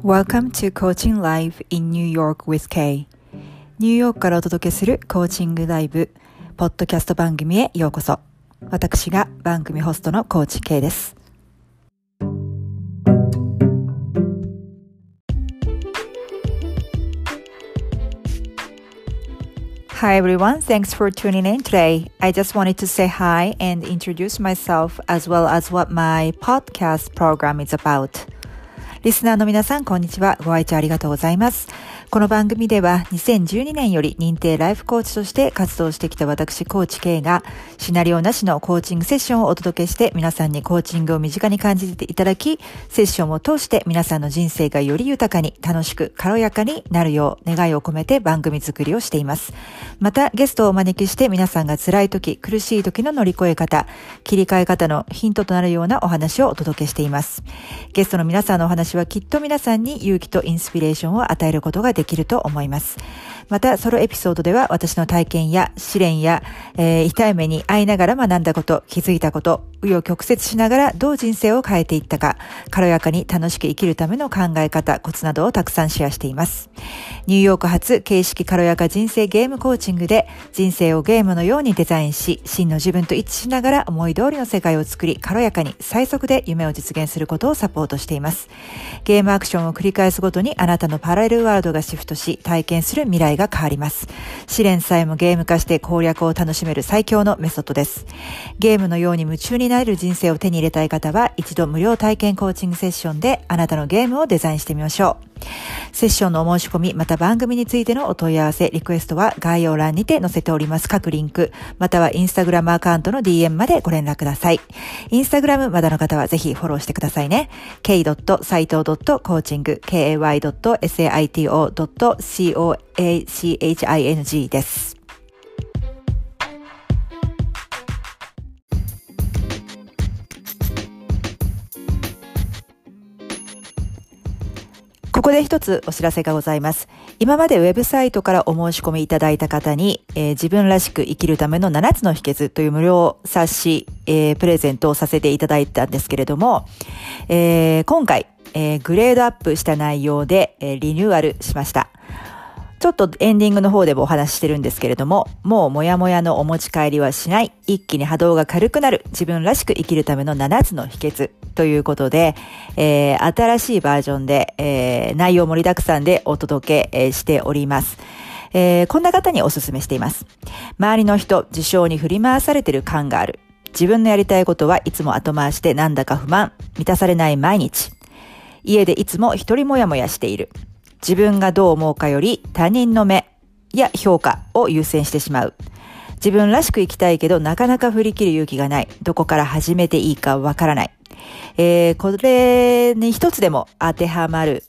Welcome to Coaching Live in New York with Kay ニューヨークからお届けするコーチングライブポッドキャスト番組へようこそ私が番組ホストのコーチ K です Hi everyone, thanks for tuning in today. I just wanted to say hi and introduce myself as well as what my podcast program is about. リスナーの皆さん、こんにちは。ご愛聴ありがとうございます。この番組では2012年より認定ライフコーチとして活動してきた私コーチ K がシナリオなしのコーチングセッションをお届けして皆さんにコーチングを身近に感じていただきセッションを通して皆さんの人生がより豊かに楽しく軽やかになるよう願いを込めて番組作りをしています。またゲストをお招きして皆さんが辛い時、苦しい時の乗り越え方、切り替え方のヒントとなるようなお話をお届けしています。ゲストの皆さんのお話はきっと皆さんに勇気とインスピレーションを与えることができますできると思います。また、ソロエピソードでは私の体験や試練や、えー、痛い目に遭いながら学んだこと、気づいたこと、紆余曲折しながらどう人生を変えていったか、軽やかに楽しく生きるための考え方、コツなどをたくさんシェアしています。ニューヨーク発形式軽やか人生ゲームコーチングで人生をゲームのようにデザインし、真の自分と一致しながら思い通りの世界を作り、軽やかに最速で夢を実現することをサポートしています。ゲームアクションを繰り返すごとにあなたのパラレルワールドがシフトし、体験する未来が変わります。試練さえもゲーム化して攻略を楽しめる最強のメソッドです。ゲームのように夢中になれる人生を手に入れたい方は、一度無料体験コーチングセッションであなたのゲームをデザインしてみましょう。セッションのお申し込み、また番組についてのお問い合わせ、リクエストは概要欄にて載せております各リンク、またはインスタグラムアカウントの DM までご連絡ください。インスタグラムまだの方はぜひフォローしてくださいね。k.saito.coaching, k-a-y.saito.coaching です。ここで一つお知らせがございます。今までウェブサイトからお申し込みいただいた方に、えー、自分らしく生きるための7つの秘訣という無料冊子、えー、プレゼントをさせていただいたんですけれども、えー、今回、えグレードアップした内容で、えリニューアルしました。ちょっとエンディングの方でもお話ししてるんですけれども、もうもやもやのお持ち帰りはしない、一気に波動が軽くなる、自分らしく生きるための7つの秘訣ということで、えー、新しいバージョンで、えー、内容盛りだくさんでお届け、しております。えー、こんな方にお勧めしています。周りの人、事象に振り回されてる感がある。自分のやりたいことはいつも後回しでなんだか不満、満たされない毎日。家でいつも一人もやもやしている。自分がどう思うかより他人の目や評価を優先してしまう。自分らしく生きたいけどなかなか振り切る勇気がない。どこから始めていいかわからない。えー、これに一つでも当てはまる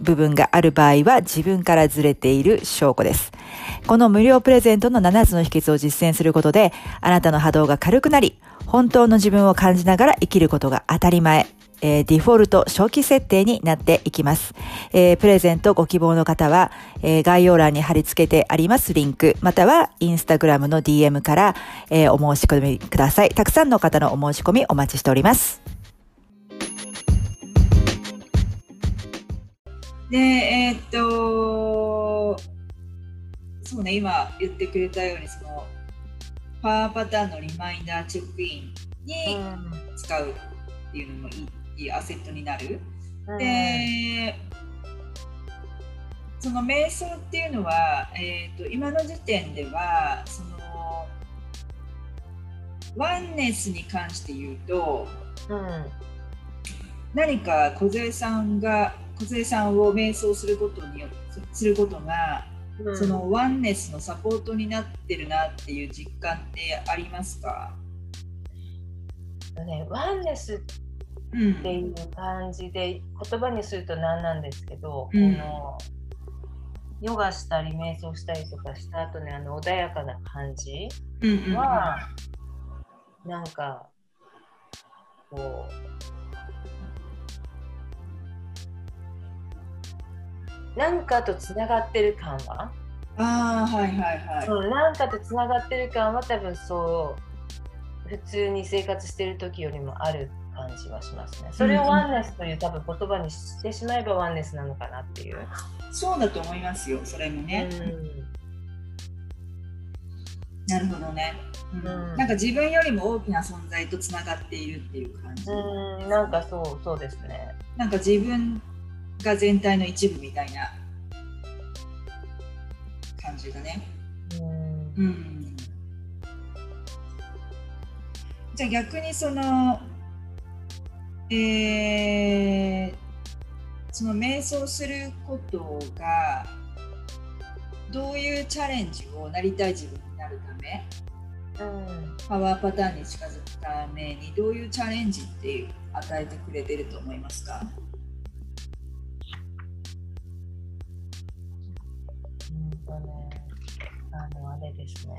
部分がある場合は自分からずれている証拠です。この無料プレゼントの7つの秘訣を実践することで、あなたの波動が軽くなり、本当の自分を感じながら生きることが当たり前。えー、デフォルト初期設定になっていきます。えー、プレゼントご希望の方は、えー、概要欄に貼り付けてありますリンク、またはインスタグラムの DM から、えお申し込みください。たくさんの方のお申し込みお待ちしております。で、えー、っと、そうね、今言ってくれたように、その、パワーパターンのリマインダーチェックインに使うっていうのもいいいいアセットになる。うん、でその瞑想っていうのは、えーと、今の時点ではそのワンネスに関して言うと、うん、何か梢さんが梢さんを瞑想することによすることが、うん、そのワンネスのサポートになってるなっていう実感ってありますか、ね、ワンネスっていう感じで、言葉にすると何なんですけど、うん、このヨガしたり瞑想したりとかした後にあの穏やかな感じは、うんうん、なんかこうなんかとつながってる感は？あはいはいはい。そうなんかとつながってる感は多分そう普通に生活してる時よりもある感感じはしますね。それをワンネスという多分言葉にしてしまえばワンネスなのかなっていう。そうだと思いますよ、それもね。うん、なるほどね、うん、うん、なんか自分よりも大きな存在とつながっているっていう感じ。うん、なんかそうそうですね。なんか自分が全体の一部みたいな感じだね。うん、うんじゃあ逆にその、えー、その瞑想することがどういうチャレンジをなりたい自分になるため、うん、パワーパターンに近づくためにどういうチャレンジっていう与えてくれてると思いますか？うんとね、あのあれですね。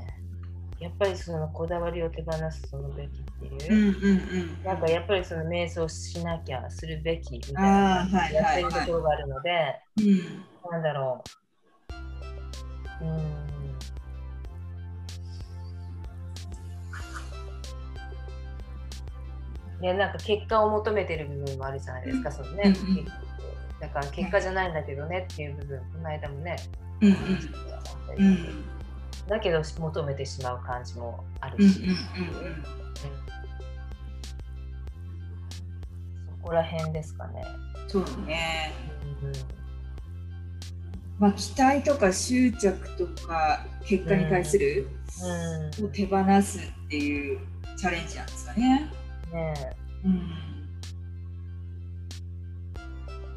やっぱりそのこだわりを手放すそのべきっていう,、うんうんうん、なんかやっぱりその瞑想しなきゃするべきみたいなやってるところがあるので、はなんだろう。うん。いやなんか結果を求めてる部分もあるじゃないですか、そのね、うんうん、だから結果じゃないんだけどねっていう部分この間もね、うんうん。うんだけど求めてしまう感じもあるし、そこら辺ですかね。そうね、うん。まあ、期待とか執着とか結果に対する、うん、を手放すっていうチャレンジなんですかね。ねうん、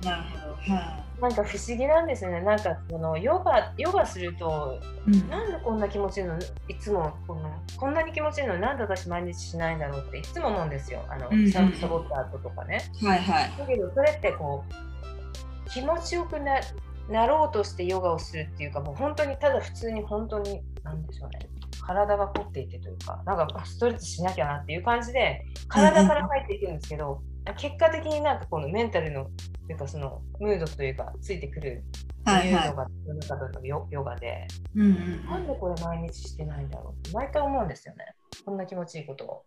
なるほど。はい、あなんか不思議なんですよね。なんかこのヨガヨガすると、うん、なんでこんな気持ちいいのいつもこんなこんなに気持ちいいのになんで私毎日しないんだろうっていつも思うんですよ。あの、うんうん、サボった後とかね。はいはい。だけどそれってこう気持ちよくななろうとしてヨガをするっていうかもう本当にただ普通に本当に何でしょうね。体が凝っていてというか、なんかストレッチしなきゃなっていう感じで、体から入っていくんですけど、結果的になんかこのメンタルのというかそのムードというかついてくるっていうのが世の中のヨヨガで、うんうん、なんでこれ毎日してないんだろうって毎回思うんですよね。こんな気持ちいいことを。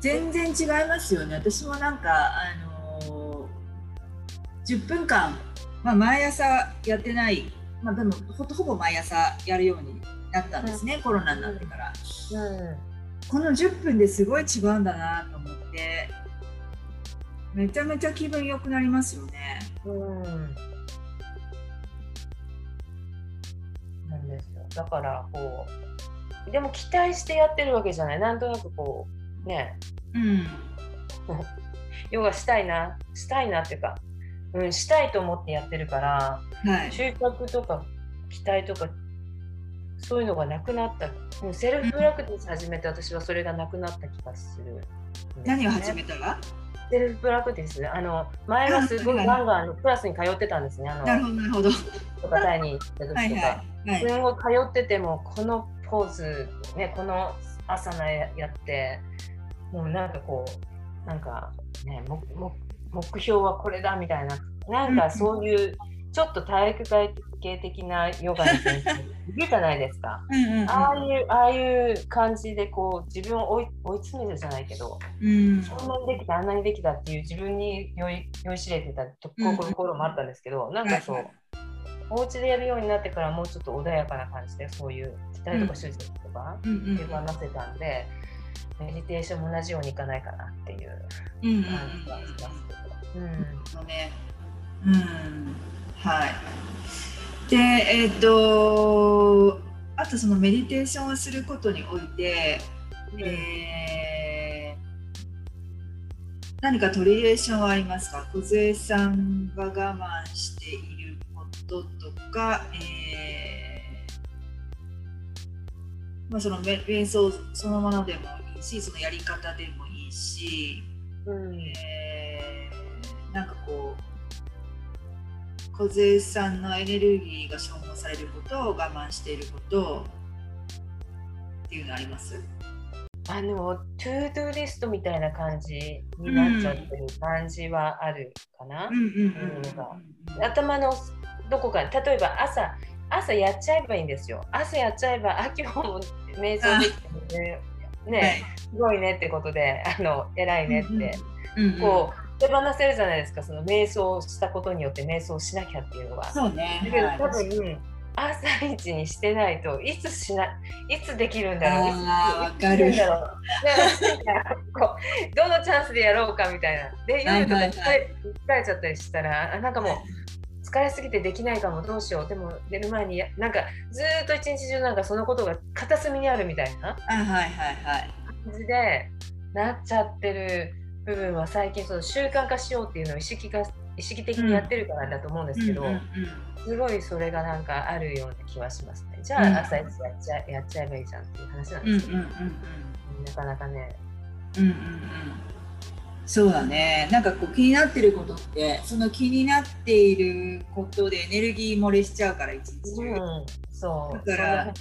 全然違いますよね。私もなんかあのー、10分間、まあ、毎朝やってない、まあ、でもほほぼ毎朝やるようになったんですね、うん、コロナになってから、うん、この10分ですごい違うんだなと思ってめちゃめちゃ気分良くなりますよね。うん。なんですよ。だからこうでも期待してやってるわけじゃない。なんとなくこうね。うん。ヨガしたいなしたいなっていうか、うん、したいと思ってやってるから、はい、執着とか期待とかそういうのがなくなったもう self practice 始めて私はそれがなくなった気がする、ね、何を始めたら？ self practice？あの前はすごいガンガンクラスに通ってたんですね。あのなるほどなるほど。とかタイに行った時とか、はいはいはい、すごい通っててもこのポーズねこの朝のやってもうなんかこうなんかね目標はこれだみたいななんかそういう、ちょっと体育会系的なヨガの先生いるじゃないですか。ああいうああいう感じでこう自分を追い追い詰めるじゃないけど、うん、こんなにできたあんなにできたっていう自分に酔い酔いしれてたところもあったんですけど、うん、なんかそう、お家でやるようになってからもうちょっと穏やかな感じでそういう期待とか手術とか手放せたんで、メディテーションも同じようにいかないかなっていう。感じがしますけど。うん、うん、うんはい。で、えっ、ー、と、あとそのメディテーションをすることにおいて、うん、えー、何かトリエーションはありますか？小杉さんが我慢していることとか、えーまあ、その瞑想そのものでもいいしそのやり方でもいいし、うん、えー、なんかこう梢さんのエネルギーが消耗されることを我慢していること。っていうのあります？あのトゥードゥリストみたいな感じになっちゃってる感じはあるかな。頭のどこか例えば朝朝やっちゃえばいいんですよ。朝やっちゃえばあ今日も瞑想できてる。ねね、はい、すごいねってことであの偉いねって。うんうん、こう手放せるじゃないですか。その瞑想したことによって瞑想しなきゃっていうのは。そうね。だけど多分、朝一にしてないといつしないつできるんだろう。あ分かるだろう。こうどのチャンスでやろうかみたいな。で夜とか疲れ,、疲れちゃったりしたらなんかもう疲れすぎてできないかもどうしよう。でも寝る前になんかずっと一日中なんかそのことが片隅にあるみたいなはいはいはい。感じでなっちゃってる部分は最近その習慣化しようっていうのを意識化意識的にやってるからだと思うんですけど、うんうんうんすごいそれがなんかあるような気はしますね。じゃあ朝一やっちゃ,、やっちゃえばいいじゃんっていう話なんですけど、うんうんうんうん、なかなかね。うんうんうんそうだね。なんかこう気になってることってその気になっていることでエネルギー漏れしちゃうから一日中、うん、そう。だから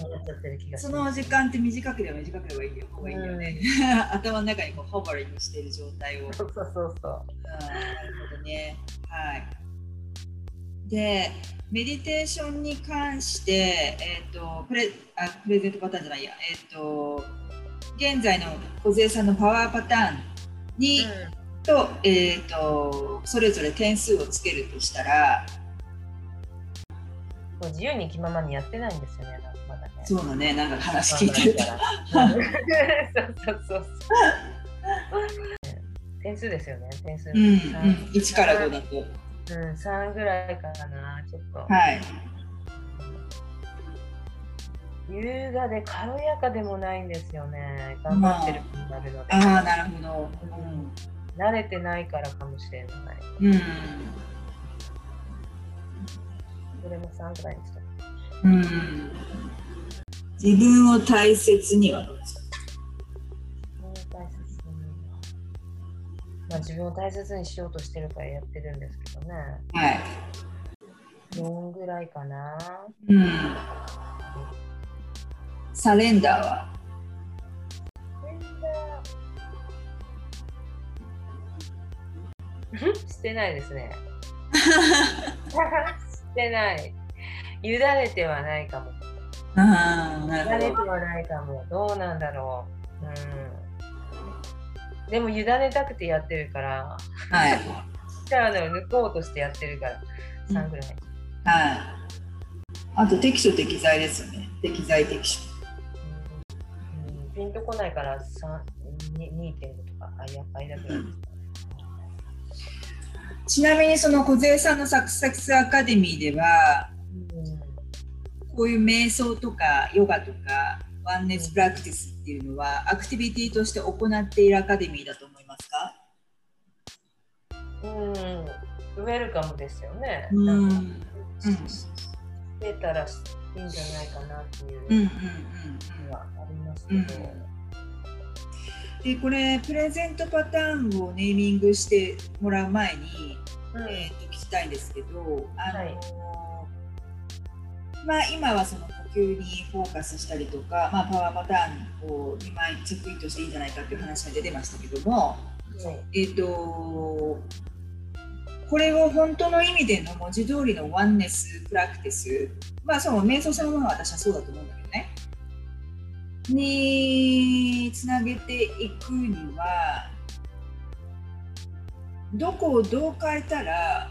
その時間って短ければ短ければいいよいいよね、うん、頭の中にこうホバリングしている状態を。そうそうそうそう、うん、なるほどね。はい。でメディテーションに関して、えーと、プレあプレゼントパターンじゃないや、えーと、現在の小杉さんのパワーパターンに、うん、と,、えーと、それぞれ点数をつけるとしたら自由に気ままにやってないんですよね、まだね。そうだね、なんか話聞いてるそうそうそうそう。点数ですよね、点数。うん、うん、1から5だと。うん、3ぐらいかな、ちょっと。はい。優雅で軽やかでもないんですよね。頑張ってる気になるので。ああ、なるほど、うん。慣れてないからかもしれない。うん。それも3ぐらいにした。うん。自分を大切にはどうですか？まあ、自分を大切にしようとしてるからやってるんですけどね。はい。4ぐらいかな。うん。サレンダーは？してないですね。してない。委ねてはないかも。ああ、なるほど。委ねてはないかも。どうなんだろう。うん。でも委ねたくてやってるから、はい。力を抜こうとしてやってるから、3ぐらい。はい。あと適所適材ですよね。適材適所。うん、ピンとこないから2.5とか、あ、やっぱりだけど。ちなみにその小杉さんのサクサクスアカデミーでは、うん、こういう瞑想とかヨガとかワンネスプラクティスっていうのはアクティビティとして行っているアカデミーだと思いますか？うん。ウェルカムですよね。うん。出たらいいんじゃないかなっていうのはありますけど。でこれプレゼントパターンをネーミングしてもらう前に、うん、えー、と聞きたいんですけどあの、はい、まあ今はその球にフォーカスしたりとか、まあ、パワーパターンを2枚チェックインとしていいんじゃないかっていう話が出てましたけども、えっ、ー、とこれを本当の意味での文字通りのワンネスプラクティス、まあその瞑想そのものは私はそうだと思うんだけどね、につなげていくには、どこをどう変えたら、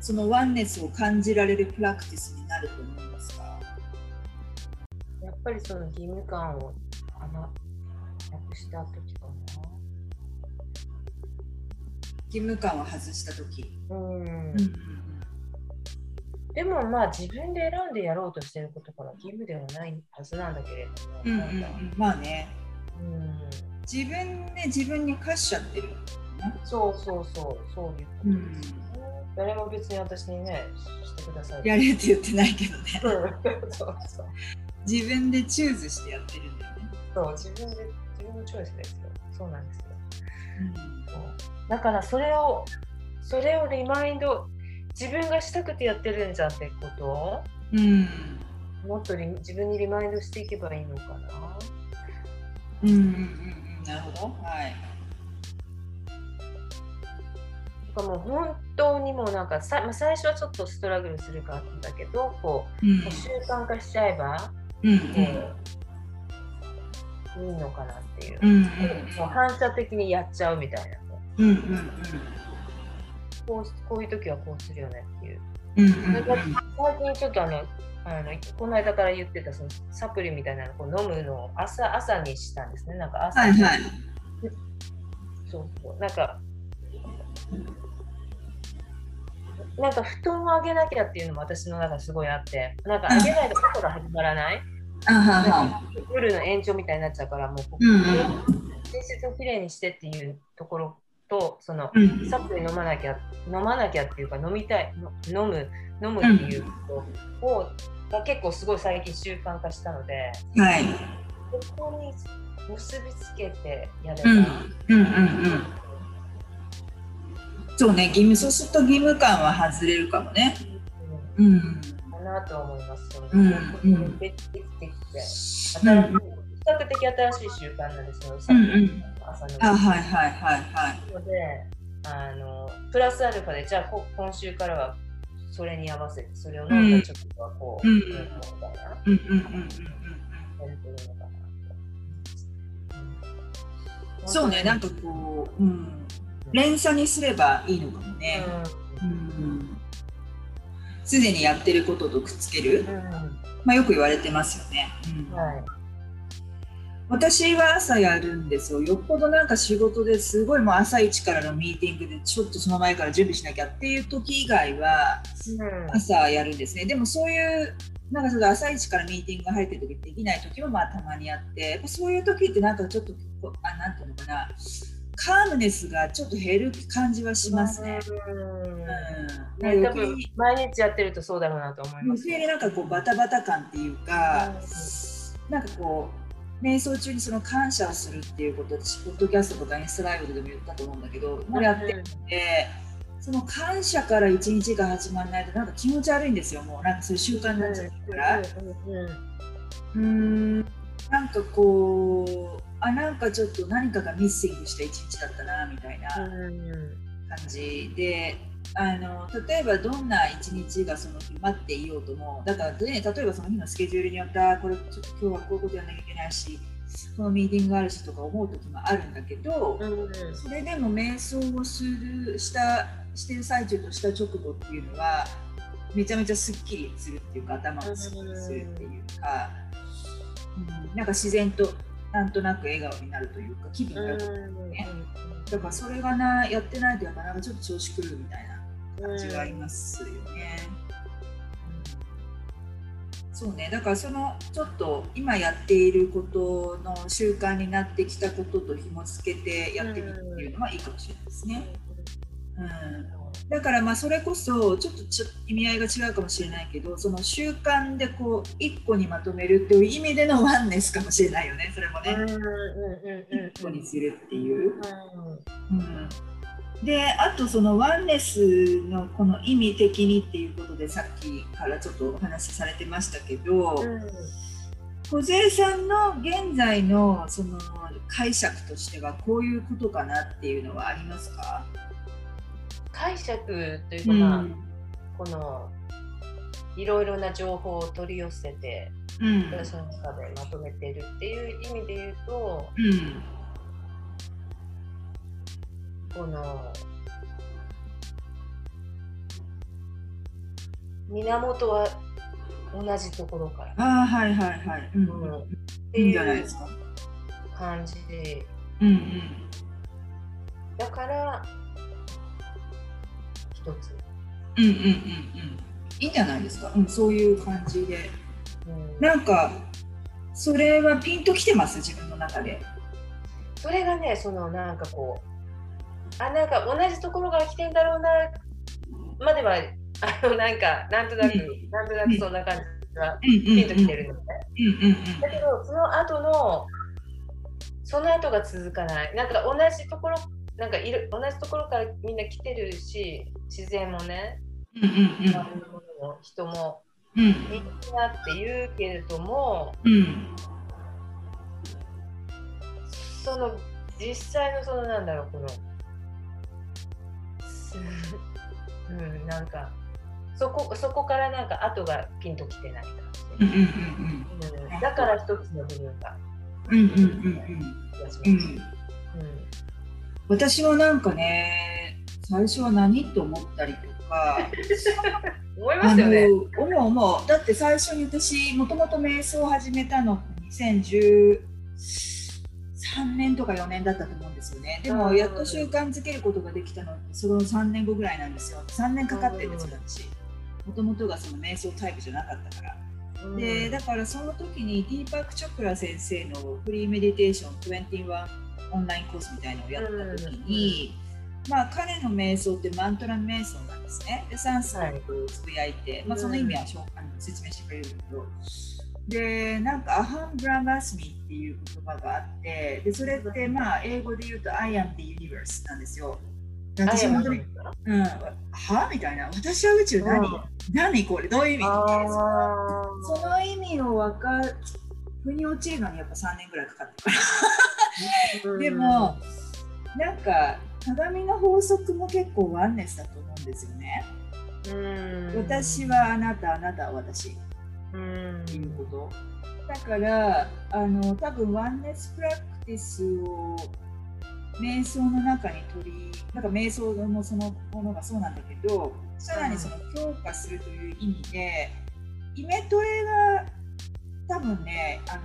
そのワンネスを感じられるプラクティスになると思いますか？やっぱりその義務感をあなくした時かな。義務感を外した時。うん。うんでもまあ自分で選んでやろうとしてることから義務ではないはずなんだけれども、うんうんうん、まあね、うん、自分で自分に課しちゃってるそうそうそうそういうことです、うん誰も別に私にねしてください。やれって言ってないけどね。そうそう。自分でチューズしてやってるんだよね。そう自分で自分のチョイスですよ。そうなんですよ、うん、だからそれをそれをリマインド自分がしたくてやってるんじゃんってこと？を、うん、もっと自分にリマインドしていけばいいのかな？うんうんうんなるほど。はい。かもう本当にもうなんかさ、まあ、最初はちょっとストラグルするかったんだけどこう、うん、習慣化しちゃえば、うん、えいいのかなっていう、うんうんもう反射的にやっちゃうみたいな。うんうんこうこういう時はこうするよねっていう。うんうんうん。なんか最近ちょっとあのあのこの間から言ってたそのサプリみたいなのをこう飲むのを朝朝にしたんですね。なんか朝、はいはい。そうそう。なんかなんか布団をあげなきゃっていうのも私の中ですごいあってなんかあげないと朝が始まらない、夜の延長みたいになっちゃうからもうここ、うんうん。寝室をきれいにしてっていうところとそのうん。サプリ飲まなきゃ飲まなきゃっていうか飲みたいの飲む飲むっていうことを、が結構すごい最近習慣化したのではい。ここに結びつけてやれば、うん。うんうんうん。そうね義務そうすると義務感は外れるかもね。うん。うん。かなと思います。うんうん。できてきて新しいうん。比較的新しい習慣なんですよ。うんうん朝の。あはいはいはいはい。のであのプラスアルファでじゃあこ今週からはそれに合わせてそれを飲んだ直後はこう、うん。みたいなやうん。うんうんうんうん。るのかなと。そうねなんかこう、うん、連鎖にすればいいのかもね。うん。すでにやってることとくっつける。うん、うん。まあよく言われてますよね、うん。はい。私は朝やるんですよ。よっぽどなんか仕事ですごいもう朝一からのミーティングでちょっとその前から準備しなきゃっていう時以外はうん。朝やるんですね。でもそういうなんかちょっと朝一からミーティングが入ってる時できない時もまあたまにあってやっぱそういう時ってなんかちょっとあなんていうのかな。カームネスがちょっと減る感じはしますね。うん。うん、ね、多分に毎日やってるとそうだろうなと思います。余計になんかこうバタバタ感っていうか、うなんかこう瞑想中にその感謝をするっていうこと私ポッドキャストとかインスタライブでも言ったと思うんだけどもうやってるので、その感謝から一日が始まらないとなんか気持ち悪いんですよ。もうなんかそういう習慣になっちゃうから。うん。なんかこうあなんかちょっと何かがミッシングした一日だったなみたいな感じであの例えばどんな一日がその日待っていようともだから、ね、例えばその日のスケジュールによってあこれちょっと今日はこういうことやらなきゃいけないしこのミーティングがあるしとか思う時もあるんだけど、うんうん。それでも瞑想をするしたしてる最中とした直後っていうのはめちゃめちゃすっきりするっていうか頭がすっきりするっていうか、うん、なんか自然となんとなく笑顔になるというか気分が良くなるね。だからそれがなやってないとやっぱなんかちょっと調子狂うみたいな感じがありますよね。そうね、だからそのちょっと今やっていることの習慣になってきたことと紐付けてやってみるっていうのはいいかもしれないですね。うん、だからまあそれこそちょっとちょ意味合いが違うかもしれないけどその習慣でこう一個にまとめるっていう意味でのワンネスかもしれないよねそれもね。うんうんうんうん一個にするっていう。うんうんであとそのワンネスのこの意味的にっていうことでさっきからちょっとお話しされてましたけど、小杉さんの現在のその解釈としてはこういうことかなっていうのはありますか、解釈というか、まあこのいろいろな情報を取り寄せてうん。私の中でまとめてるっていう意味で言うとうんこの源は同じところから。ああはいはいはい、うん。うん。っいいんじゃないですか。感じで。うんうん。だから一つ、うんうんうんうん。いいんじゃないですか、うん、そういう感じで。うん。なんかそれはピンときてます？自分の中で。それがねそのなんかこうあなんか同じところから来てんだろうなまではあのなんかなんとなく、うなんとなくそんな感じがピンときてるのね、だけどその後のその後が続かない。なんか同じところなんかいる同じところからみんな来てるし自然もね、うん。人もうん。みんなって言うけれどもうん。その実際のそのなんだろうこのすうんなんかそこそこからなんか後がピンときてない感じ、うんだから一つの部分が。うんうんうんうん。うん。私はなんかね最初は何と思ったりとか 思いますよね。思う思う。だって最初に私もともと瞑想を始めたの2013年とか4年だったと思うんですよね。でもやっと習慣づけることができたのってその3年後ぐらいなんですよ。3年かかってるんですよ私。もともとがその瞑想タイプじゃなかったから。でだからその時にディーパーク・チョクラ先生のフリーメディテーション21オンラインコースみたいのをやった時に、まあ、彼の瞑想ってマントラ瞑想なんですね。で、サンスクリットをつぶやいて、はい、まあ、その意味は、あの説明してくれるけど、で、なんか、アハン・ブラマスミっていう言葉があって、で、それって、まあ、英語で言うと、I am the universe なんですよ。私本当に、うん、は？みたいな、私は宇宙何、うん、何これ、どういう意味？その意味を分かる、腑に落ちるのにやっぱ3年ぐらいかかってから。でも、なんか、鏡の法則も結構ワンネスだと思うんですよね。私はあなた、あなたは私。っていうこと。だからあの多分ワンネスプラクティスを瞑想の中に取りなんか瞑想のそのものがそうなんだけどさらにその強化するという意味で、イメトレが多分ねあ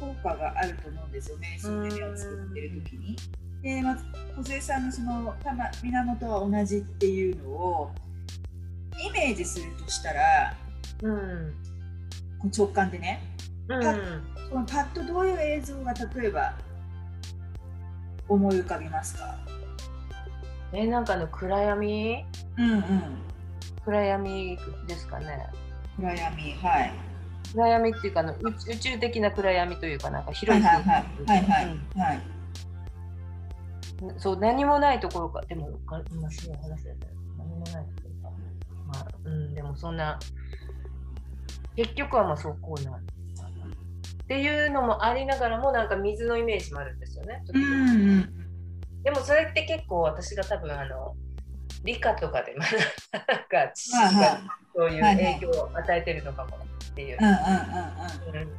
の効果があると思うんですよ瞑想で目を作ってる時に。で、まず小杉さんのその源は同じっていうのをイメージするとしたら、うん、直感でね、うん、パパッとどういう映像が例えば思い浮かびますか？えなんかの暗闇？うんうん。暗闇ですかね。暗闇はい。暗闇っていうかの宇宙的な暗闇というかなんか広いはいはい。はいはいはい、はい。そう何もないところか。でも今すぐ話せた何もないところか。まあうん。でもそんな結局はまあそうこうなっていうのもありながらもなんか水のイメージもあるんですよね。うん、でもそれって結構私が多分あの理科とかで学んだ知識がそういう影響を与えてるのかもっていう。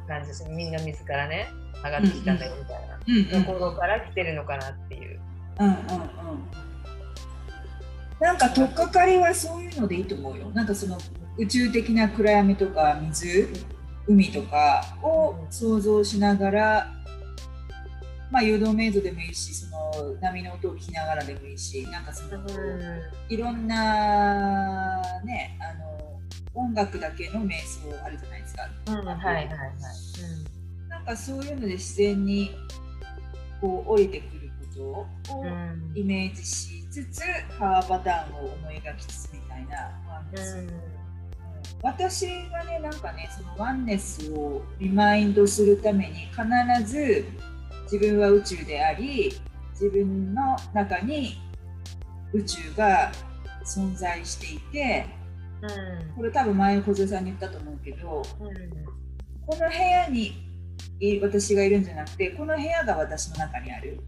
感じです。みんな水からね上がってきたんだよみたいな。ところから来てるのかなっていう。うんうんうん。なんか取っかかりはそういうのでいいと思うよ。なんかその宇宙的な暗闇とか水海とかを想像しながら、まあ、誘導メイドでもいいしその波の音を聞きながらでもいいしなんかその、いろんなねあの音楽だけの瞑想あるじゃないですか。うんはいはいはいうん、なんかそういうので自然にこう降りてくることをイメージしつつ、ハーバターンを思い描きつつみたいな。うん私はねなんかねそのワンネスをリマインドするために必ず自分は宇宙であり自分の中に宇宙が存在していて、うん、これ多分前小杉さんに言ったと思うけど、うん、この部屋に私がいるんじゃなくてこの部屋が私の中にある。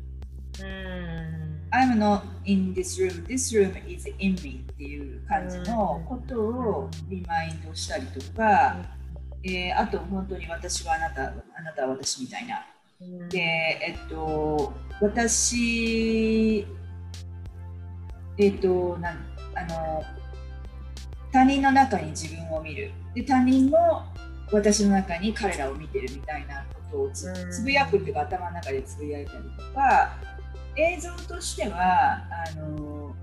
うん I'm not in this room, this room is in me っていう感じのことをリマインドしたりとか、えー、あと本当に私はあなた、あなたは私みたいな。で、えっと、私、えっと、なんあの他人の中に自分を見る。で、他人も私の中に彼らを見てるみたいなことをつぶやくっていうか頭の中でつぶやいたりとか、映像としてはあの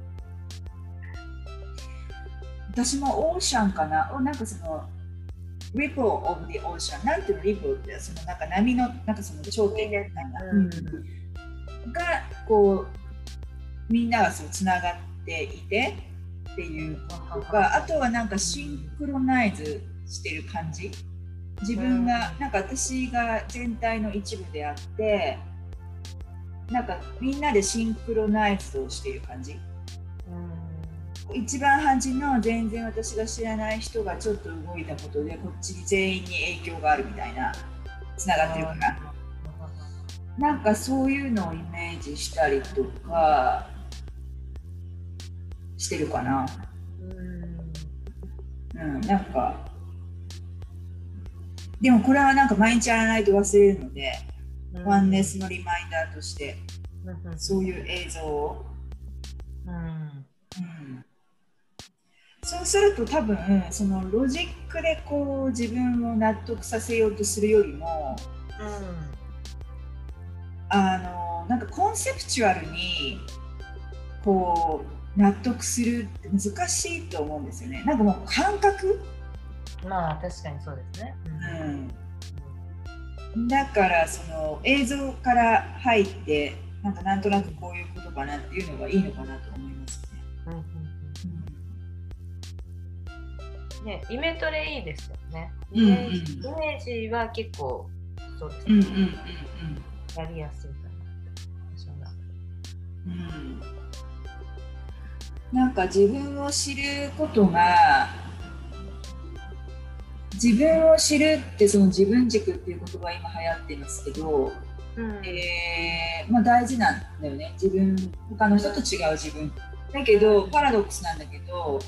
私もオーシャンかな？なんかその Ripple of the Ocean なんていうの？Ripple ってそのなんか波のなんかその頂点みたいな、うん、がこうみんながそうつながっていてっていうことかあとはなんかシンクロナイズしてる感じ？自分が、なんか私が全体の一部であってなんかみんなでシンクロナイズをしている感じ、うん、一番端の全然私が知らない人がちょっと動いたことでこっちに全員に影響があるみたいなつながってるから、なんかそういうのをイメージしたりとかしてるかな。うん、うん、なんかでもこれはなんか毎日やらないと忘れるのでワンネスのリマインダーとして、そういう映像を。うん。うん。そうすると多分そのロジックでこう自分を納得させようとするよりも、うん、あのなんかコンセプチュアルにこう納得するって難しいと思うんですよね。なんかもう感覚？まあ確かにそうですね。うん、だからその映像から入ってなんかなんとなくこういうことかなっていうのがいいのかなと思いますね。うんね、イメトレいいですよね。イメージ,、イメージは結構そうですね、うんうんうんうん、やりやすいかな。うん、なんか自分を知ることが自分を知るってその自分軸っていう言葉今流行ってますけど、うん、えー、まあ、大事なんだよね。自分他の人と違う自分。だけどパラドックスなんだけど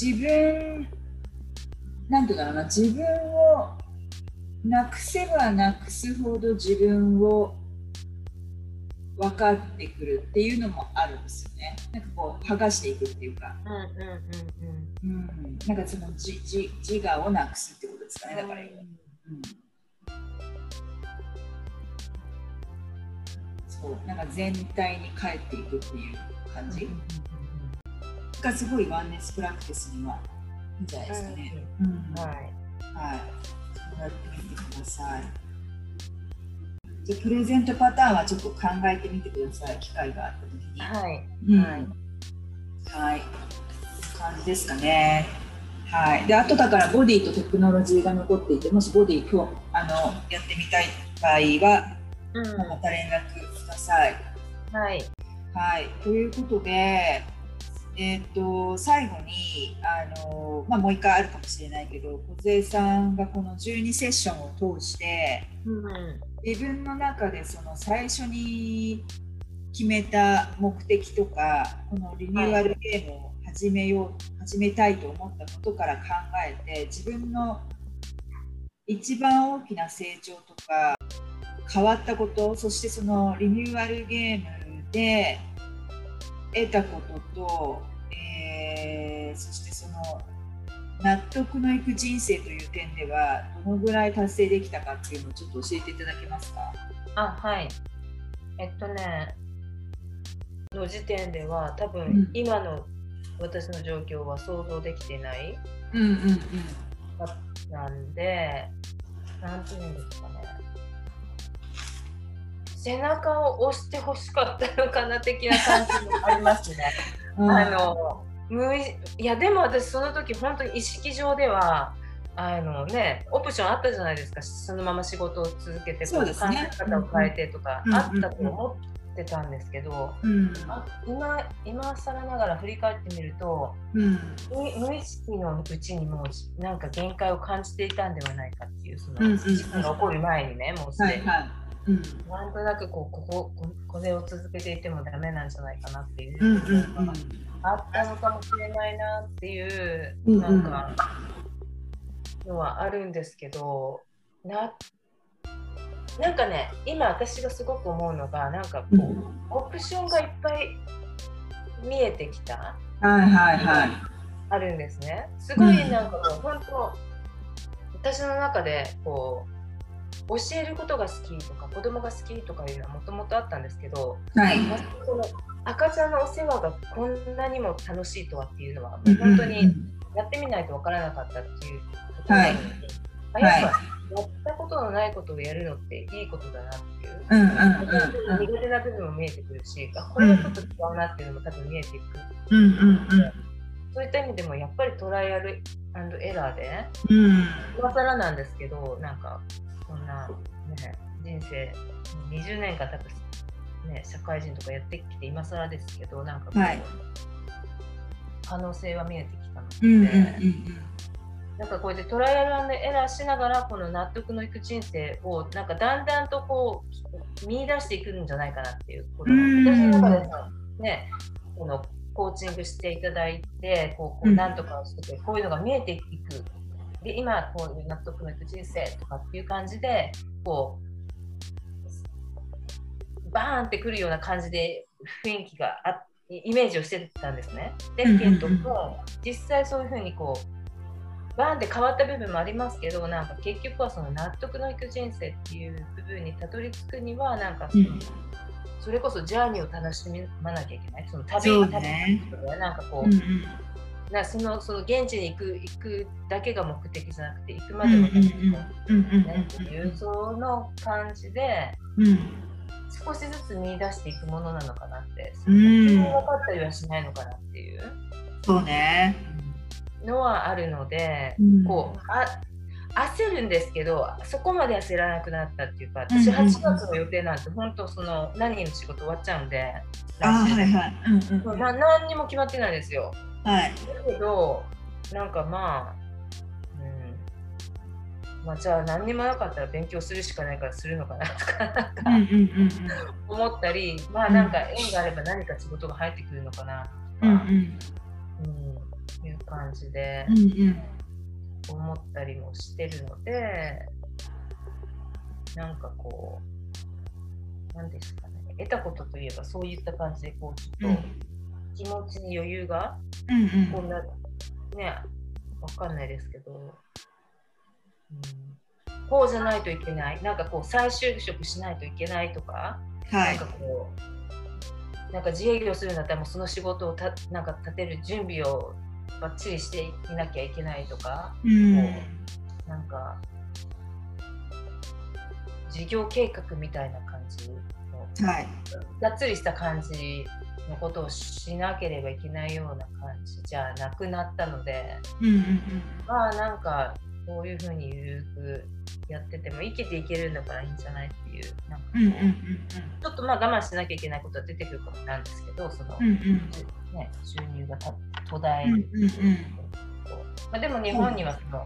自分なんていうかな。自分をなくせばなくすほど自分を分かってくるっていうのもあるんですよね。なんかこう剥がしていくっていうか。うんうんうんうん。うん、なんかその自自自我をなくすってことですかね。だから、うん、うん、そうなんか全体に帰っていくっていう感じ。うんうんがすごいワンネスプラクティスにはいいんじゃないですかね。うん、はい。はい。そうやってみてください。じゃプレゼントパターンはちょっと考えてみてください。機会があった時に。はい。うん、はい。はい。感じですかね。はい。で、あとだからボディとテクノロジーが残っていて、もしボディ今日あのやってみたい場合は、うん、また連絡ください。はい。はい。ということで、えーと、最後にあの、まあ、もう一回あるかもしれないけど梢さんがこの12セッションを通して、うん、自分の中でその最初に決めた目的とかこのリニューアルゲームを始めよう、はい、始めたいと思ったことから考えて自分の一番大きな成長とか変わったことそしてそのリニューアルゲームで得たことと、納得のいく人生という点ではどのぐらい達成できたかっていうのをちょっと教えていただけますか？あはい。えっとねの時点では多分今の私の状況は想像できてない、うんうんうん、なんで何て言うんですかね。背中を押してほしかったのかな的な感じもありますね。うん、あの無いやでも私その時本当に意識上ではあのねオプションあったじゃないですか。そのまま仕事を続けて、考え方を変えてとか、あったと思ってたんですけど、うん、あ今今更ながら振り返ってみると、うん、無意識のうちにもうなんか限界を感じていたんではないかっていうその事故が起こる前にねもうすでに。はいはいうん、なんとなくこうこここれを続けていてもダメなんじゃないかなっていう。のがあったのかもしれないなっていうなんかのはあるんですけどななんかね今私がすごく思うのがなんかこう、オプションがいっぱい見えてきた、はいはいはい、あるんですね。すごいなんかもう本当私の中でこう教えることが好きとか子供が好きとかいうのはもともとあったんですけど、はい、まその赤ちゃんのお世話がこんなにも楽しいとはっていうのは本当にやってみないと分からなかったっていうことなので、はい、やっぱ、やったことのないことをやるのっていいことだなっていう、うんうんうん、苦手な部分も見えてくるしあこれはちょっと違うなっていうのも多分見えてくる。うんうんうんそういった意味でもやっぱりトライアルエラーで、うん、今更なんですけどなんかそんな、ね、人生20年間多分、ね、社会人とかやってきて今更ですけどなんかこう、はい、可能性は見えてきたので、うんうんうん、なんかこうやってトライアルエラーしながらこの納得のいく人生をなんかだんだんとこう見出していくんじゃないかなっていうこと私の中でねこのコーチングしていただいてこうこうなんとかしてて、こういうのが見えていく。で今こういう納得のいく人生とかっていう感じでこうバーンってくるような感じで雰囲気があイメージをしてたんですね。ですけども、実際そういうふうにこうバーンって変わった部分もありますけどなんか結局はその納得のいく人生っていう部分にたどり着くにはなんかその、うんそれこそジャーニーを楽しまなきゃいけない。その旅を旅なんかこう、うんうん、なそのその現地に行く行くだけが目的じゃなくて行くまでの目的っていうその感じで、うん、少しずつ見出していくものなのかなって。その分かったりはしないのかなっていう。そうね。のはあるので、うん、こうあ焦るんですけどそこまで焦らなくなったっていうか私8月の予定なんて本当その何の仕事終わっちゃうんで何にも決まってないですよ。はい、だけどなんかまあうん。まあ、じゃあ何にもなかったら勉強するしかないからするのかなとかなんか思ったりまあなんか縁があれば何か仕事が入ってくるのかなとか、うん、うん、いう感じで。うんうん思ったりもしてるのでなんかこう何ですかね。得たことといえばそういった感じでこうちょっと気持ちに余裕が、こんなねわかんないですけど、うん、こうじゃないといけない。なんかこう再就職しないといけないとか、はい、なんかこうなんか自営業するんだったらもうその仕事をたなんか立てる準備をばっちりしていなきゃいけないとか、うん、なんか事業計画みたいな感じの、はい、がっつりした感じのことをしなければいけないような感じじゃなくなったので、うんうんうん、まあなんかこういうふうにゆるくやってても生きていけるんだからいいんじゃないっていうなんかこう、うんうんうんうん、ちょっとまあ我慢しなきゃいけないことは出てくるかもなんですけどその、うんうんね、収入が途絶える、うんうんうん。まあ、でも日本にはその、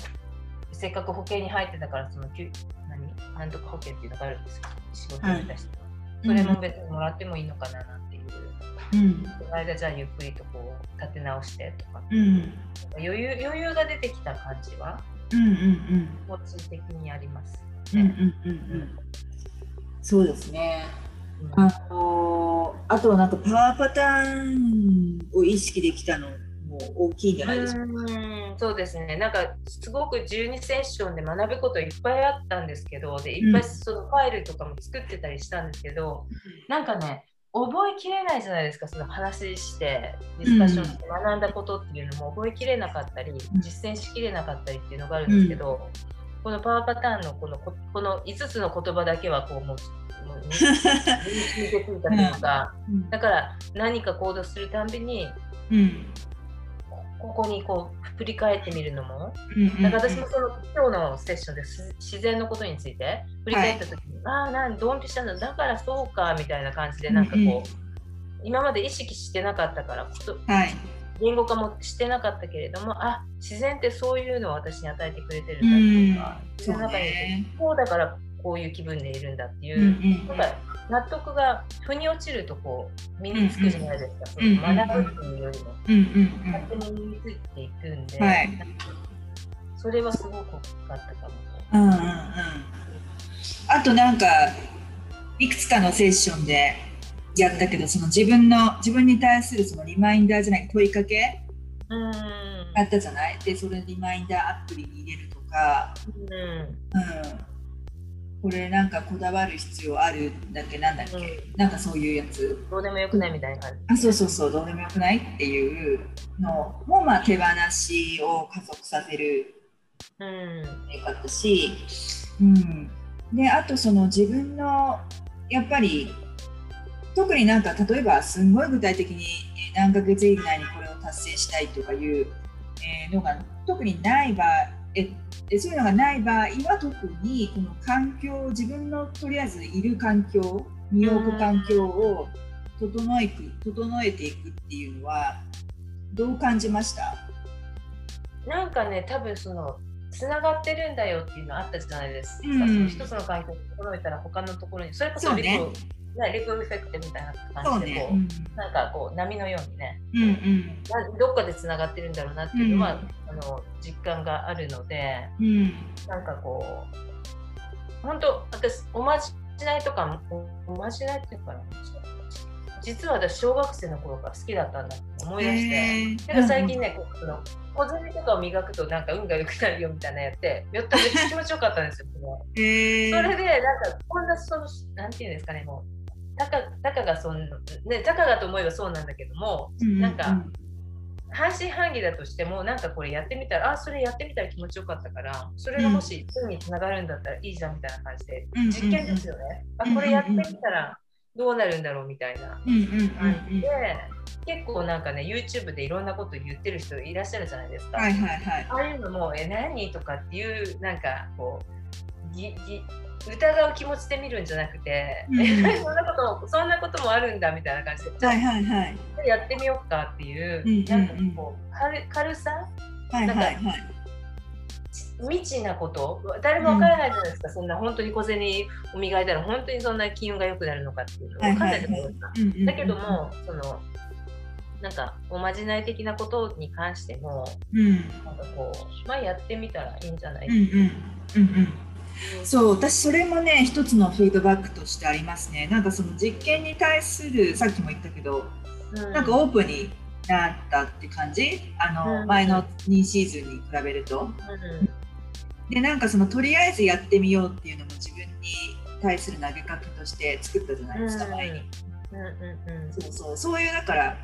せっかく保険に入ってたからその何安徳保険っていうのがあるんですよ仕事に出して、はい、それも別にもらってもいいのかななんていう、うん、その間じゃあゆっくりとこう立て直してとか、うん、余裕余裕が出てきた感じは、うんうんうん、気持ち的にあります、ね、うんうんうんうん、そうですねあのあとはなんかパワーパターンを意識できたのも大きいんじゃないですか？うんそうですね。なんかすごく12セッションで学ぶこといっぱいあったんですけどでいっぱいそのファイルとかも作ってたりしたんですけど、うん、なんかね覚えきれないじゃないですかその話してディスカッションして学んだことっていうのも覚えきれなかったり、うん、実践しきれなかったりっていうのがあるんですけど、うん、このパワーパターンのこのこの5つの言葉だけはこうもう だから何か行動するたんびに、うん、ここにこう振り返ってみるのも、だから私もその今日のセッションで自然のことについて振り返った時に、はい、ああなんドンピシャなだ。からそうかみたいな感じでなんかこう、うんうん、今まで意識してなかったからこと、はい、言語化もしてなかったけれどもあ自然ってそういうのを私に与えてくれてるんだとか、うん、の中にこうだからこういう気分でいるんだっていう、うんうん、納得が腑に落ちるとこう身につくじゃないですか、その学ぶっていうよりも、勝手に身についていくんで、はい、それはすごく大きかったかも。うんうんうん、あとなんかいくつかのセッションでやったけどその自分の自分に対するそのリマインダーじゃない問いかけあったじゃない？でそれリマインダーアプリに入れるとか、うん、うんこれなんかこだわる必要あるんだっけ？なんだっけ、うん、なんかそういうやつ。どうでもよくないみたいな。感じあそうそうそうどうでもよくないっていうのもまあ手放しを加速させるうん。よかったし、うん、であとその自分のやっぱり特になんか例えばすんごい具体的に何ヶ月以内にこれを達成したいとかいう、えのが特にない場合えそういうのがない場合は特にこの環境自分のとりあえずいる環境身を置く環境を整え整えていくっていうのはどう感じました？なんかね多分そのつながってるんだよっていうのあったじゃないですか、うん、その一つの環境を整えたら他のところにそれこそリコ,、ね、エフェクトみたいな感じでこう、ね。うん、なんかこう波のようにね、うんうん、どっかでつながってるんだろうなっていうのは、うん、あの実感があるので、うん、なんかこう本当私おまじないとかおまじないっていうかな実は私小学生の頃から好きだったんだって思い出して、なんか最近ね、この小銭とかを磨くとなんか運が良くなるよみたいなやってやったらめっちゃ気持ちよかったんですよ。それでなんかこんなそのなんていうんですかねもうたかたかがそんねたかがと思えばそうなんだけども、うん、なんか。半信半疑だとしてもなんかこれやってみたらあそれやってみたら気持ちよかったからそれがもし次につながるんだったらいいじゃんみたいな感じで、実験ですよね、あこれやってみたらどうなるんだろうみたいな感じで、結構なんかね YouTube でいろんなこと言ってる人いらっしゃるじゃないですか。はいはいはい、ああいうのも「え何?」とかっていうなんかこうぎぎ疑う気持ちで見るんじゃなくて、うん、そんなことそんなこともあるんだみたいな感じで、はいはいはい、やってみようかっていう、うんうんうん、なんかこう軽軽さ、はいはいはい、未知なこと？誰もわからないじゃないですか、うん、そんな本当に小銭を磨いたら本当にそんな金運が良くなるのかっていうの分かんないじゃないです。か。だけどもそのなんかおまじない的なことに関しても、うん、なんかこうまあやってみたらいいんじゃない？ですか。うんうんうんうんそう私それもね一つのフィードバックとしてありますね。なんかその実験に対するさっきも言ったけど、うん、なんかオープンになったって感じ？あの、うん、前の2シーズンに比べると、うん、でなんかそのとりあえずやってみようっていうのも自分に対する投げかけとして作ったじゃないですか、前に、うんうんうん、そうそう。そういうだから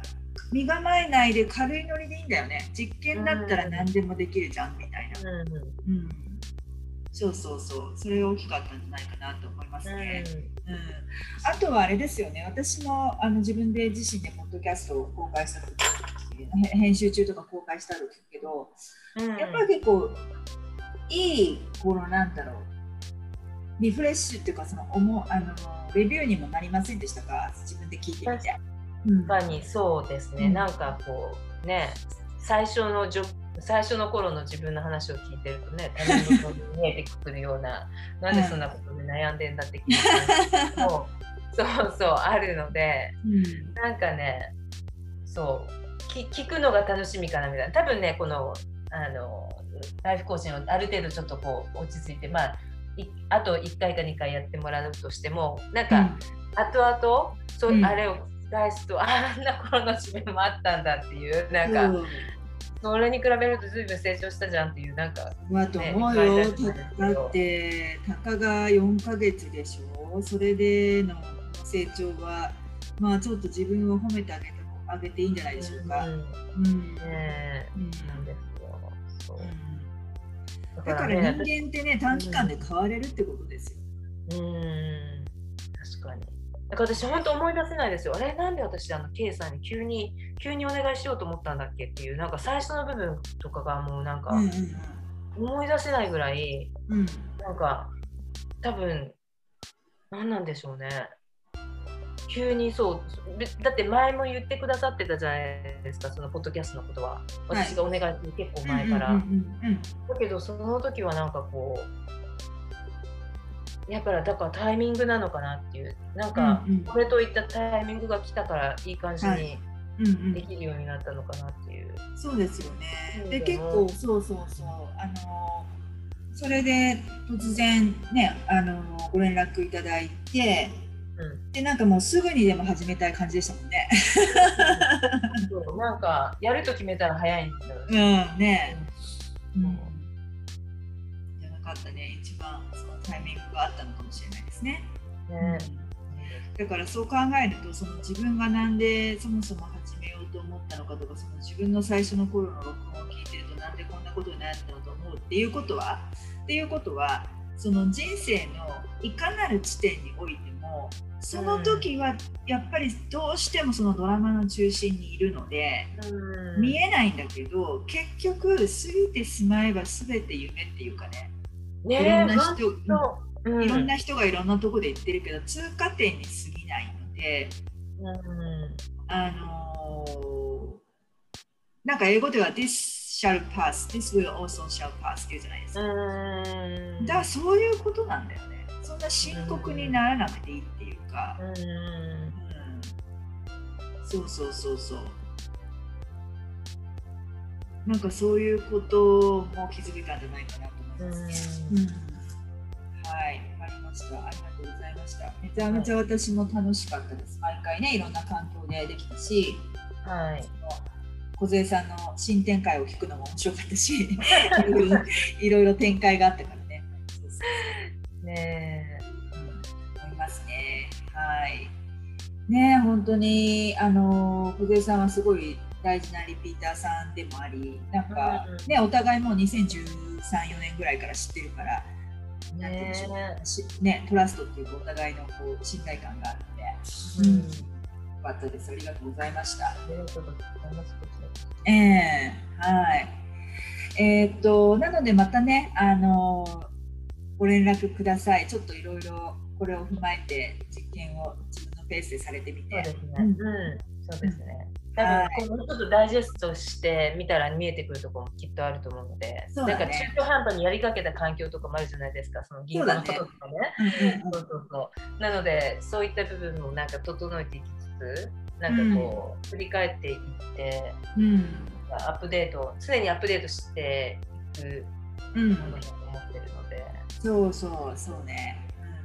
身構えないで軽いノリでいいんだよね。実験だったら何でもできるじゃんみたいな、うん、うん、そうそうそう。それ大きかったんじゃないかなと思いますね、うん、うん、あとはあれですよね。私もあの自分で自身でポッドキャストを公開した時編集中とか公開したんですけど、やっぱり結構いいこのなんだろうリフレッシュっていうかその思あのレビューにもなりませんでしたか？自分で聞いてみて。確かに。そうですね、うん、なんかこうね最初の最初の頃の自分の話を聞いてるとね他人のに見えてくるような なんでそんなことで悩んでんだって聞いてもそうそうあるので、うん、なんかねそう聞くのが楽しみかなみたいな。多分ねこのあのライフコーチをある程度ちょっとこう落ち着いてまああと1回か2回やってもらうとしてもなんか、うん、後々そう、うん、あれを返すとあんな頃の自分もあったんだっていうなんか、うん、それに比べると随分成長したじゃんっていうなんか、まあ、と思うよ、だってたかが4か月でしょそれでの成長はまあちょっと自分を褒めてあげてあげていいんじゃないでしょうか。うん、うんね、うん、なんですよ。そう。だから人間ってね、短期間で変われるってことですよ。うん、確かに。だから私、本当思い出せないですよ。あれ、なんで私、あの、K さんに急に、急にお願いしようと思ったんだっけっていう、なんか最初の部分とかがもうなんか、思い出せないぐらい、うん、なんか、多分、何なんでしょうね。急にそうだって前も言ってくださってたじゃないですかそのポッドキャストのことは。私がお願いする結構前から。だけどその時はなんかこうやっぱだからタイミングなのかなっていう。なんかこれといったタイミングが来たからいい感じにできるようになったのかなっていう、そうですよね。で結構そうそうそう。あのそれで突然ねあのご連絡いただいてでなんかもうすぐにでも始めたい感じでしたもんね。そう。なんかやると決めたら早いんですよ。うんね。うん。じゃなかったね一番そのタイミングがあったのかもしれないですね。ね。だからそう考えるとその自分がなんでそもそも始めようと思ったのかとかその自分の最初の頃の録音を聞いてるとなんでこんなことになったのと思うっていうことはっていうことはその人生のいかなる地点においてもその時はやっぱりどうしてもそのドラマの中心にいるので、うん、見えないんだけど結局過ぎてしまえば全て夢っていうかね。ねいろんな人、うん、いろんな人がいろんなとこで言ってるけど通過点に過ぎないので、うん、あのー、なんか英語では This shall pass, this will also shall pass っていうじゃないですか。だからそういうことなんだよね。そんな深刻にならなくていいっていうか。か、うん、うん、そうそうそうそうなんかそういうことも気づけたんじゃないかなと思いますね。うん、はい、わかりました。ありがとうございました。めちゃめちゃ私も楽しかったです。毎回ね、いろんな環境でできたし、はい。梢さんの新展開を聞くのも面白かったし、いろいろ展開があったからね。そうそうねえ、うん、思いますね。はい。ね本当にあの梢さんはすごい大事なリピーターさんでもありなんか、ね、お互いもう2013、4年ぐらいから知ってるから、ねね、トラストっていうかお互いのこう信頼感があって、うん、よかったです。ありがとうございました。ありがとうございます。ええー、はい。えー、っと、なのでまたね、あのご連絡ください。ちょっといろいろこれを踏まえて実験を自分のペースでされてみて。そうですね。うん、そうですね。多分このちょっとダイジェストして見たら見えてくるところもきっとあると思うので、ね、なんか中途半端にやりかけた環境とかもあるじゃないですか、その銀行のこととかね。そうそうそうなので、そういった部分もなんか整えていきつつ、なんかこう、振り返っていって、うん、アップデート、常にアップデートしていくものだと思ってるので。そうそうそうね。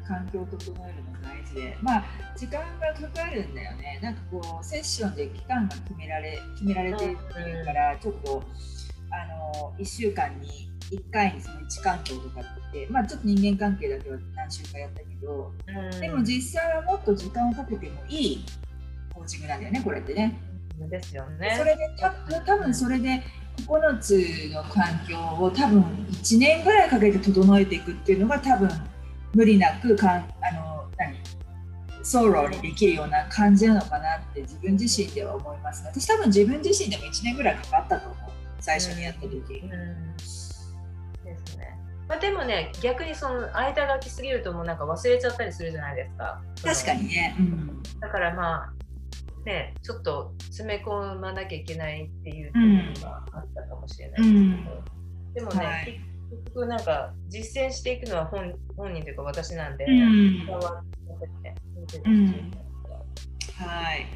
環境を整えるの大事でまあ時間がかかるんだよねなんかこうセッションで期間が決められ決められているから、ちょっとあの1週間に1回にその位置環境とかってまあちょっと人間関係だけは何週かやったけど、でも実際はもっと時間をかけてもいいコーチングなんだよねこれってね。ですよね。それでた多分それで9つの環境を多分1年ぐらいかけて整えていくっていうのが多分無理なくかんあの何ソロにできるような感じなのかなって自分自身では思います。私多分自分自身でも1年ぐらいかかったと思う。最初にやった時、うん、ですね。まあ、でもね逆にその間が空きすぎるともうなんか忘れちゃったりするじゃないですか。確かにね、うん、だからまあねちょっと詰め込まなきゃいけないっていうのがあったかもしれないですけど、うん、でもね、はい結局なんか実践していくのは本本人というか私なんで、うん、はい。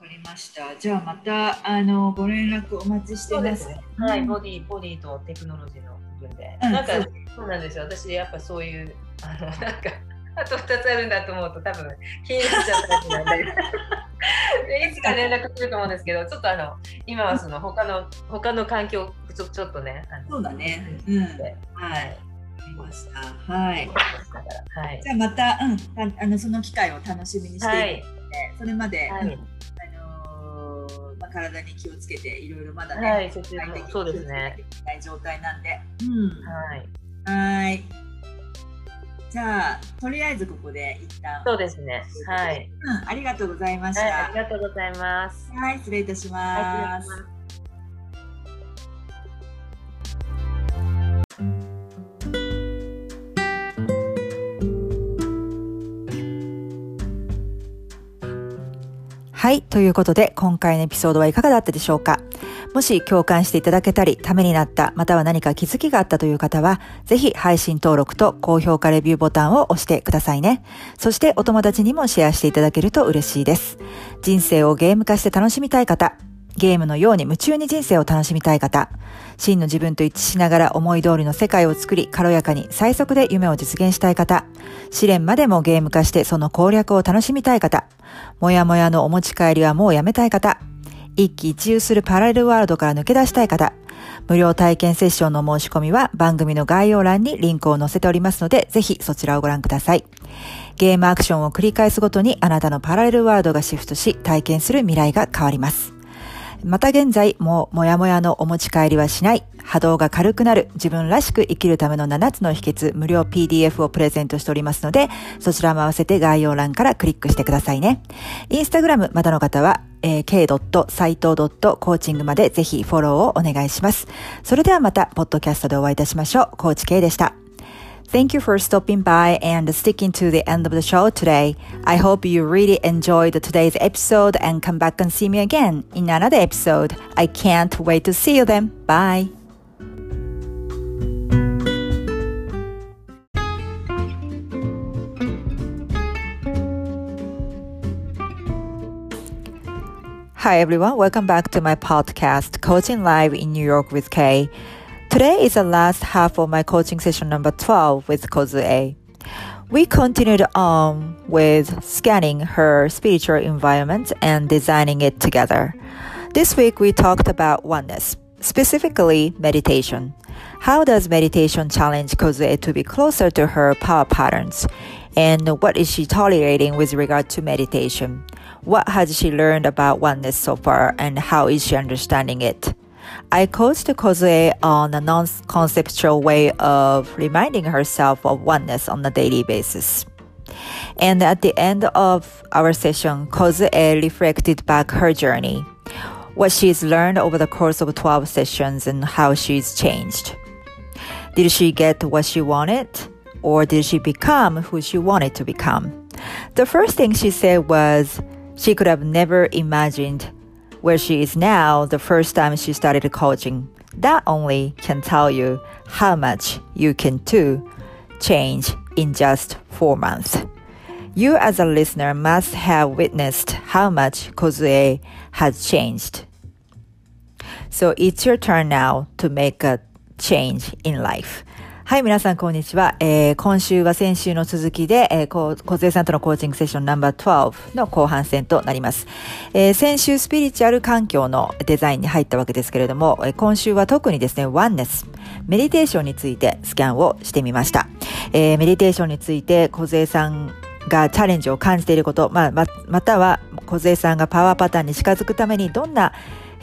わかりました。じゃあまたあのご連絡お待ちしてます。すね、はい、ボディボディとテクノロジーの部分で。うん、なんかそうなんですよ。私やっぱそういうあのなんかあと2つあるんだと思うと多分気になっちゃったりなんででいつか連絡すると思うんですけどちょっとあの今はその他の他の環境ちょちょっとねそうだね。うん。はい。りました。はい。はい、じゃあまた、うん、あのその機会を楽しみにしてはい、それまで、はい、あのー、まあ、体に気をつけていろいろまだね、はい、そうですね。ない状態なんで、うん、はい。はい。じゃあとりあえずここで一旦そうですね。はい。うん、ありがとうございました。はい、ありがとうございます。はい、失礼いたします。はい。はいということで、今回のエピソードはいかがだったでしょうか？もし共感していただけたり、ためになった、または何か気づきがあったという方は、ぜひ配信登録と高評価レビューボタンを押してくださいね。そしてお友達にもシェアしていただけると嬉しいです。人生をゲーム化して楽しみたい方、ゲームのように夢中に人生を楽しみたい方、真の自分と一致しながら思い通りの世界を作り、軽やかに最速で夢を実現したい方、試練までもゲーム化してその攻略を楽しみたい方、もやもやのお持ち帰りはもうやめたい方、一喜一憂するパラレルワールドから抜け出したい方、無料体験セッションの申し込みは番組の概要欄にリンクを載せておりますので、ぜひそちらをご覧ください。ゲームアクションを繰り返すごとにあなたのパラレルワールドがシフトし、体験する未来が変わります。また現在、もうもやもやのお持ち帰りはしない、波動が軽くなる、自分らしく生きるための7つの秘訣、無料 PDF をプレゼントしておりますので、そちらも合わせて概要欄からクリックしてくださいね。インスタグラムまだの方は、えー、k.saito.coaching までぜひフォローをお願いします。それではまた、ポッドキャストでお会いいたしましょう。コーチ K でした。Thank you for stopping by and sticking to the end of the show today. I hope you really enjoyed today's episode and come back and see me again in another episode. I can't wait to see you then. Bye. Hi everyone, welcome back to my podcast, Coaching Live in New York with Kay. Today is the last half of my coaching session number 12 with Kozue. We continued on with scanning her spiritual environment and designing it together. This week we talked about oneness, specifically meditation. How does meditation challenge Kozue to be closer to her power patterns? And what is she tolerating with regard to meditation? What has she learned about oneness so far and how is she understanding it? I coached Kozue on a non-conceptual way of reminding herself of oneness on a daily basis. And at the end of our session, Kozue reflected back her journey, what she's learned over the course of 12 sessions and how she's changed. Did she get what she wanted? Or did she become who she wanted to become? The first thing she said was she could have never imagined where she is now the first time she started coaching. That only can tell you how much you can do change in just four months. You as a listener must have witnessed how much Kozue has changed. So it's your turn now to make a change in life. はい、皆さん、こんにちは。えー、今週は先週の続きで、えー、こ小杉さんとのコーチングセッションナンバー12の後半戦となります。えー、先週、スピリチュアル環境のデザインに入ったわけですけれども、えー、今週は特にですね、ワンネス、メディテーションについてスキャンをしてみました。えー、メディテーションについて、小杉さんがチャレンジを感じていること、まあ、ま、たは、小杉さんがパワーパターンに近づくためにどんな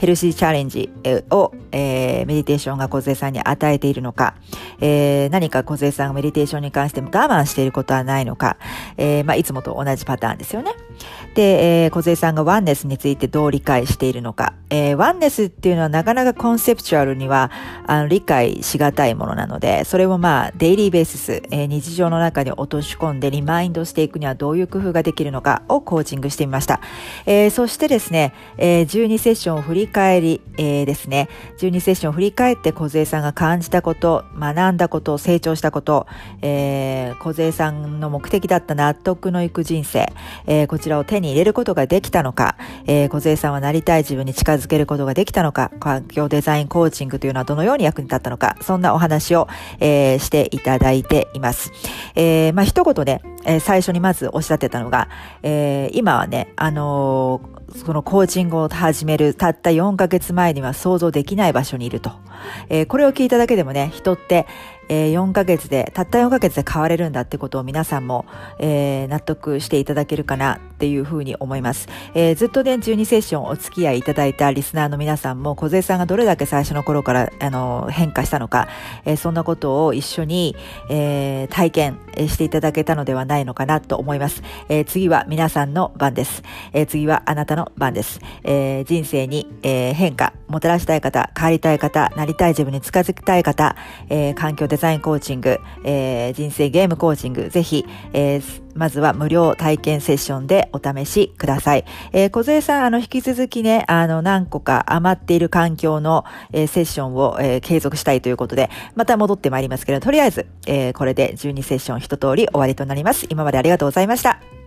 ヘルシーチャレンジを、えー、メディテーションが小杉さんに与えているのか、えー、何か小杉さんがメディテーションに関しても我慢していることはないのか、えー、まあ、いつもと同じパターンですよね。で、えー、小杉さんがワンネスについてどう理解しているのか、えー、ワンネスっていうのはなかなかコンセプチュアルにはあの理解しがたいものなので、それをまあ、デイリーベーシス、えー、日常の中に落とし込んでリマインドしていくにはどういう工夫ができるのかをコーチングしてみました。えー、そしてですね、えー、12セッションを振り返り、えー、ですね、12セッションを振り返って小杉さんが感じたこと、学んだこと、成長したこと、えー、小杉さんの目的だった納得のいく人生、えー、こちらを手に入れることができたのか、えー、小杉さんはなりたい自分に近づけることができたのか、環境デザインコーチングというのはどのように役に立ったのか、そんなお話を、えー、していただいています。えー、まあ、一言で、えー、最初にまずおっしゃってたのが、えー、今はね、あのーそのコーチングを始めるたった4ヶ月前には想像できない場所にいると。えー、これを聞いただけでもね、人って、えー、4ヶ月で、たった4ヶ月で変われるんだってことを皆さんも、えー、納得していただけるかなっていうふうに思います。えー、ずっとね、12セッションお付き合いいただいたリスナーの皆さんも、小杉さんがどれだけ最初の頃から、あの、変化したのか、えー、そんなことを一緒に、えー、体験していただけたのではないのかなと思います。えー、次は皆さんの番です。えー、次はあなたの番です。えー、人生に、えー、変化、もたらしたい方、変わりたい方、なりたい自分に近づきたい方、えー、環境デザインコーチング、えー、人生ゲームコーチング、ぜひ、えー、まずは無料体験セッションでお試しください。えー、小杉さん、あの、引き続きね、あの、何個か余っている環境の、えー、セッションを、えー、継続したいということで、また戻ってまいりますけど、とりあえず、えー、これで12セッション一通り終わりとなります。今までありがとうございました。